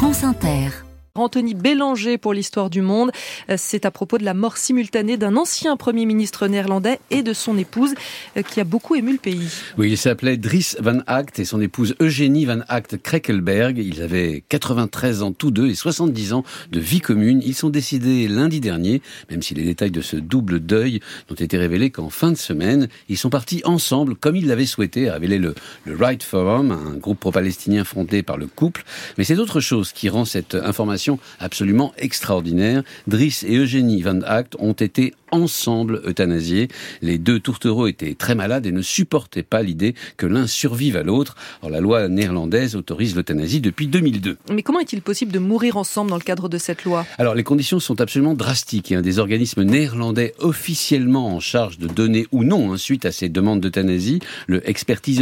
France Inter. Anthony Bélanger pour l'histoire du monde. Euh, c'est à propos de la mort simultanée d'un ancien Premier ministre néerlandais et de son épouse euh, qui a beaucoup ému le pays. Oui, il s'appelait Dries Van Act et son épouse Eugénie Van Act Krekelberg. Ils avaient 93 ans tous deux et 70 ans de vie commune. Ils sont décidés lundi dernier, même si les détails de ce double deuil n'ont été révélés qu'en fin de semaine. Ils sont partis ensemble, comme ils l'avaient souhaité, a révélé le, le Right Forum, un groupe pro-palestinien fondé par le couple. Mais c'est autre chose qui rend cette information absolument extraordinaire. Driss et Eugénie Van Act ont été ensemble euthanasiés. Les deux tourtereaux étaient très malades et ne supportaient pas l'idée que l'un survive à l'autre. La loi néerlandaise autorise l'euthanasie depuis 2002. Mais comment est-il possible de mourir ensemble dans le cadre de cette loi? Alors les conditions sont absolument drastiques. a Des organismes néerlandais officiellement en charge de donner ou non, hein, suite à ces demandes d'euthanasie, le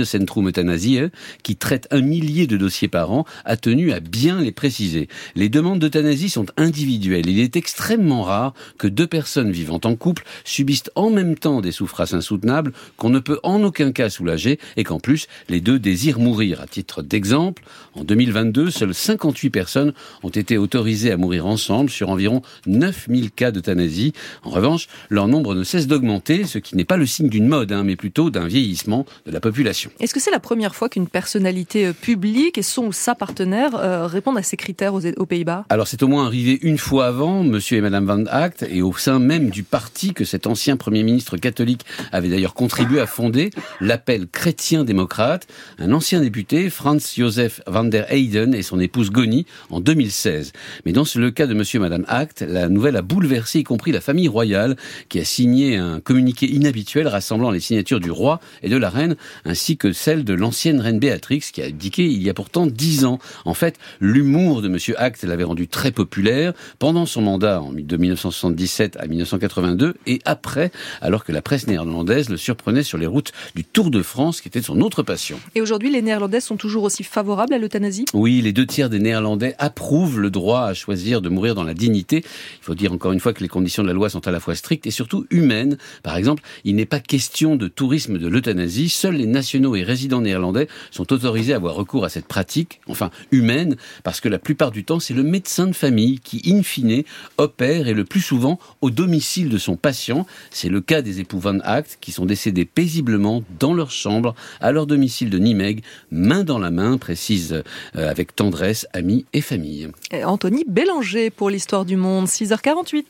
Centrum Euthanasie, qui traite un millier de dossiers par an, a tenu à bien les préciser. Les demandes demandes d'euthanasie sont individuelles. Il est extrêmement rare que deux personnes vivant en couple subissent en même temps des souffrances insoutenables qu'on ne peut en aucun cas soulager et qu'en plus les deux désirent mourir. À titre d'exemple, en 2022, seules 58 personnes ont été autorisées à mourir ensemble sur environ 9000 cas d'euthanasie. En revanche, leur nombre ne cesse d'augmenter, ce qui n'est pas le signe d'une mode, hein, mais plutôt d'un vieillissement de la population. Est-ce que c'est la première fois qu'une personnalité euh, publique et son ou sa partenaire euh, répondent à ces critères aux Pays-Bas? Alors c'est au moins arrivé une fois avant, monsieur et madame Van Act, et au sein même du parti que cet ancien premier ministre catholique avait d'ailleurs contribué à fonder, l'appel chrétien-démocrate, un ancien député, Franz Josef van der Heyden et son épouse Goni, en 2016. Mais dans le cas de monsieur et madame Act, la nouvelle a bouleversé y compris la famille royale, qui a signé un communiqué inhabituel rassemblant les signatures du roi et de la reine, ainsi que celle de l'ancienne reine Béatrix, qui a abdiqué il y a pourtant dix ans. En fait, l'humour de monsieur Act l'avait rendu très populaire pendant son mandat de 1977 à 1982 et après, alors que la presse néerlandaise le surprenait sur les routes du Tour de France, qui était son autre passion. Et aujourd'hui, les Néerlandais sont toujours aussi favorables à l'euthanasie? Oui, les deux tiers des Néerlandais approuvent le droit à choisir de mourir dans la dignité. Il faut dire encore une fois que les conditions de la loi sont à la fois strictes et surtout humaines. Par exemple, il n'est pas question de tourisme de l'euthanasie. Seuls les nationaux et résidents néerlandais sont autorisés à avoir recours à cette pratique, enfin humaine, parce que la plupart du temps, c'est le médecin de famille qui, in fine, opère et le plus souvent au domicile de son patient. C'est le cas des époux Van Act qui sont décédés paisiblement dans leur chambre à leur domicile de Nimeg, main dans la main, précise euh, avec tendresse amis et famille. Anthony Bélanger pour l'histoire du monde, 6h48.